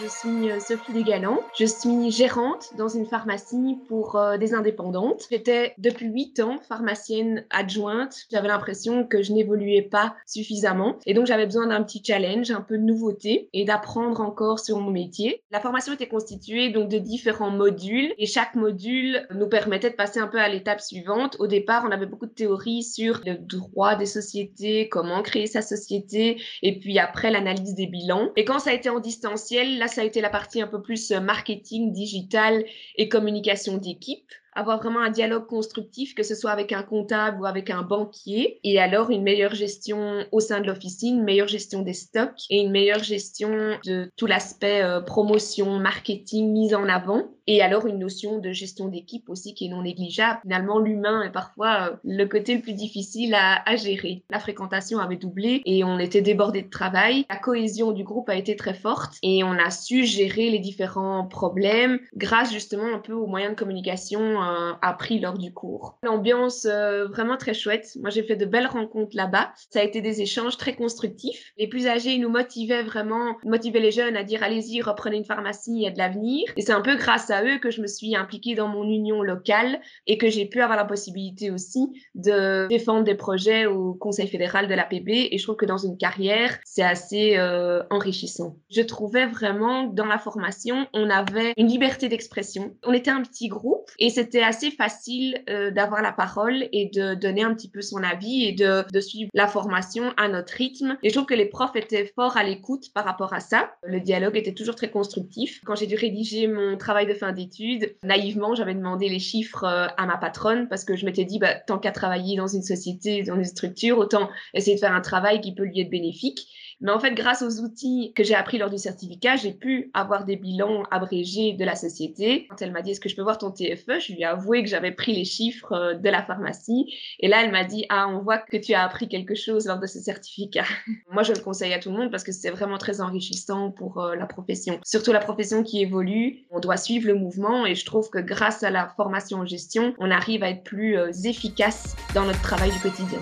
Je suis euh, Sophie Desgalants. Je suis gérante dans une pharmacie pour euh, des indépendantes. J'étais depuis 8 ans pharmacienne adjointe. J'avais l'impression que je n'évoluais pas suffisamment. Et donc, j'avais besoin d'un petit challenge, un peu de nouveauté et d'apprendre encore sur mon métier. La formation était constituée donc de différents modules et chaque module nous permettait de passer un peu à l'étape suivante. Au départ, on avait beaucoup de théories sur le droit des sociétés, comment créer sa société et puis après l'analyse des bilans. Et quand ça a été en distanciel, là, ça a été la partie un peu plus euh, marketing, digital et communication d'équipe avoir vraiment un dialogue constructif, que ce soit avec un comptable ou avec un banquier, et alors une meilleure gestion au sein de l'officine, une meilleure gestion des stocks et une meilleure gestion de tout l'aspect euh, promotion, marketing, mise en avant, et alors une notion de gestion d'équipe aussi qui est non négligeable. Finalement, l'humain est parfois euh, le côté le plus difficile à, à gérer. La fréquentation avait doublé et on était débordé de travail. La cohésion du groupe a été très forte et on a su gérer les différents problèmes grâce justement un peu aux moyens de communication appris lors du cours. L'ambiance euh, vraiment très chouette. Moi, j'ai fait de belles rencontres là-bas. Ça a été des échanges très constructifs. Les plus âgés nous motivaient vraiment, motivaient les jeunes à dire allez-y, reprenez une pharmacie, il y a de l'avenir. Et c'est un peu grâce à eux que je me suis impliquée dans mon union locale et que j'ai pu avoir la possibilité aussi de défendre des projets au Conseil fédéral de l'APB. Et je trouve que dans une carrière, c'est assez euh, enrichissant. Je trouvais vraiment dans la formation, on avait une liberté d'expression. On était un petit groupe et c'était c'était assez facile euh, d'avoir la parole et de donner un petit peu son avis et de, de, suivre la formation à notre rythme. Et je trouve que les profs étaient forts à l'écoute par rapport à ça. Le dialogue était toujours très constructif. Quand j'ai dû rédiger mon travail de fin d'études, naïvement, j'avais demandé les chiffres euh, à ma patronne parce que je m'étais dit, bah, tant qu'à travailler dans une société, dans une structure, autant essayer de faire un travail qui peut lui être bénéfique. Mais en fait, grâce aux outils que j'ai appris lors du certificat, j'ai pu avoir des bilans abrégés de la société. Quand elle m'a dit, est-ce que je peux voir ton TFE Je lui ai avoué que j'avais pris les chiffres euh, de la pharmacie. Et là, elle m'a dit, ah, on voit que tu as appris quelque chose lors de ce certificat. Moi, je le conseille à tout le monde parce que c'est vraiment très enrichissant pour euh, la profession. Surtout la profession qui évolue. On doit suivre le mouvement et je trouve que grâce à la formation en gestion, on arrive à être plus euh, efficace dans notre travail du quotidien.